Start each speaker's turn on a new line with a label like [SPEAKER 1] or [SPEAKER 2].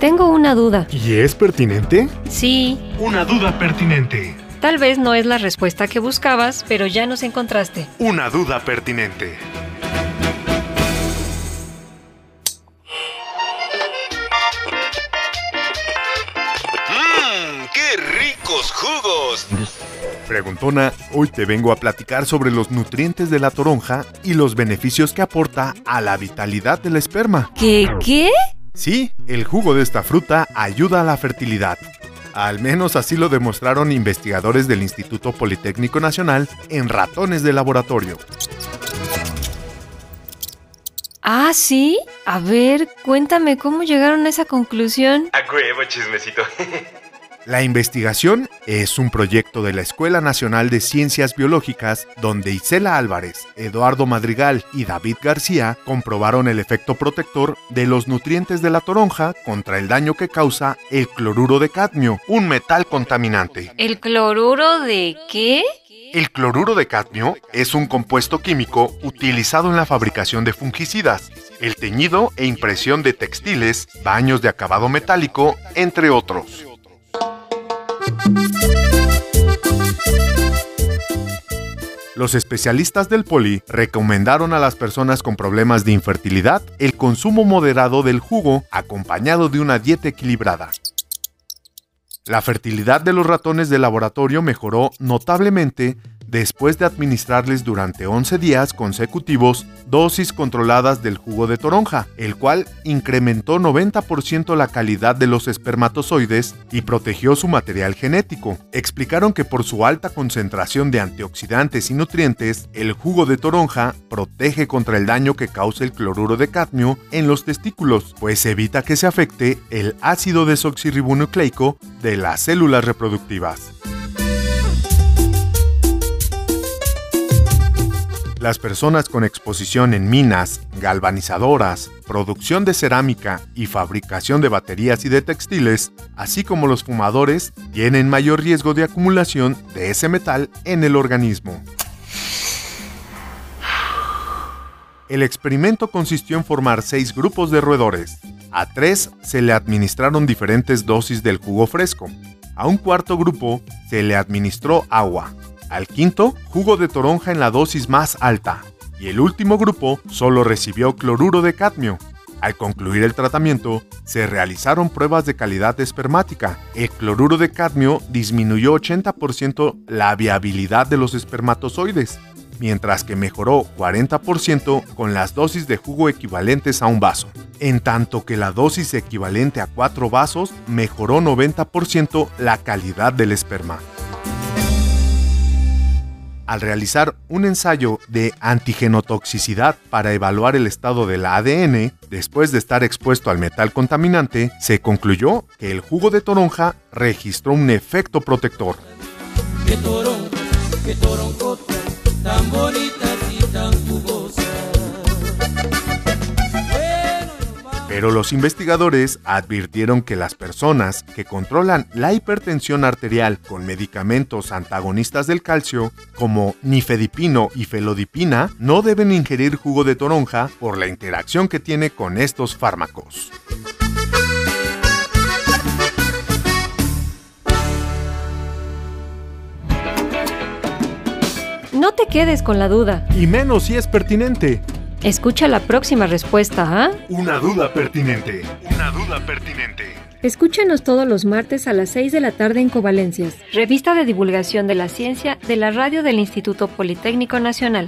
[SPEAKER 1] Tengo una duda.
[SPEAKER 2] ¿Y es pertinente?
[SPEAKER 1] Sí.
[SPEAKER 2] Una duda pertinente.
[SPEAKER 1] Tal vez no es la respuesta que buscabas, pero ya nos encontraste.
[SPEAKER 2] Una duda pertinente.
[SPEAKER 3] ¡Mmm! ¡Qué ricos jugos!
[SPEAKER 2] Preguntona, hoy te vengo a platicar sobre los nutrientes de la toronja y los beneficios que aporta a la vitalidad del esperma.
[SPEAKER 1] ¿Qué qué?
[SPEAKER 2] Sí, el jugo de esta fruta ayuda a la fertilidad. Al menos así lo demostraron investigadores del Instituto Politécnico Nacional en ratones de laboratorio.
[SPEAKER 1] Ah, sí. A ver, cuéntame cómo llegaron a esa conclusión.
[SPEAKER 3] A huevo, chismecito.
[SPEAKER 2] La investigación es un proyecto de la Escuela Nacional de Ciencias Biológicas donde Isela Álvarez, Eduardo Madrigal y David García comprobaron el efecto protector de los nutrientes de la toronja contra el daño que causa el cloruro de cadmio, un metal contaminante.
[SPEAKER 1] ¿El cloruro de qué?
[SPEAKER 2] El cloruro de cadmio es un compuesto químico utilizado en la fabricación de fungicidas, el teñido e impresión de textiles, baños de acabado metálico, entre otros. Los especialistas del poli recomendaron a las personas con problemas de infertilidad el consumo moderado del jugo acompañado de una dieta equilibrada. La fertilidad de los ratones de laboratorio mejoró notablemente después de administrarles durante 11 días consecutivos dosis controladas del jugo de toronja, el cual incrementó 90% la calidad de los espermatozoides y protegió su material genético. Explicaron que por su alta concentración de antioxidantes y nutrientes, el jugo de toronja protege contra el daño que causa el cloruro de cadmio en los testículos, pues evita que se afecte el ácido desoxirribonucleico de las células reproductivas. Las personas con exposición en minas, galvanizadoras, producción de cerámica y fabricación de baterías y de textiles, así como los fumadores, tienen mayor riesgo de acumulación de ese metal en el organismo. El experimento consistió en formar seis grupos de roedores. A tres se le administraron diferentes dosis del jugo fresco. A un cuarto grupo se le administró agua, al quinto, jugo de toronja en la dosis más alta. Y el último grupo solo recibió cloruro de cadmio. Al concluir el tratamiento, se realizaron pruebas de calidad espermática. El cloruro de cadmio disminuyó 80% la viabilidad de los espermatozoides, mientras que mejoró 40% con las dosis de jugo equivalentes a un vaso. En tanto que la dosis equivalente a 4 vasos mejoró 90% la calidad del esperma al realizar un ensayo de antigenotoxicidad para evaluar el estado del ADN, después de estar expuesto al metal contaminante, se concluyó que el jugo de toronja registró un efecto protector. Pero los investigadores advirtieron que las personas que controlan la hipertensión arterial con medicamentos antagonistas del calcio, como nifedipino y felodipina, no deben ingerir jugo de toronja por la interacción que tiene con estos fármacos.
[SPEAKER 1] No te quedes con la duda.
[SPEAKER 2] Y menos si es pertinente.
[SPEAKER 1] Escucha la próxima respuesta, ¿ah?
[SPEAKER 2] Una duda pertinente. Una duda pertinente.
[SPEAKER 1] Escúchanos todos los martes a las 6 de la tarde en Covalencias, revista de divulgación de la ciencia de la radio del Instituto Politécnico Nacional.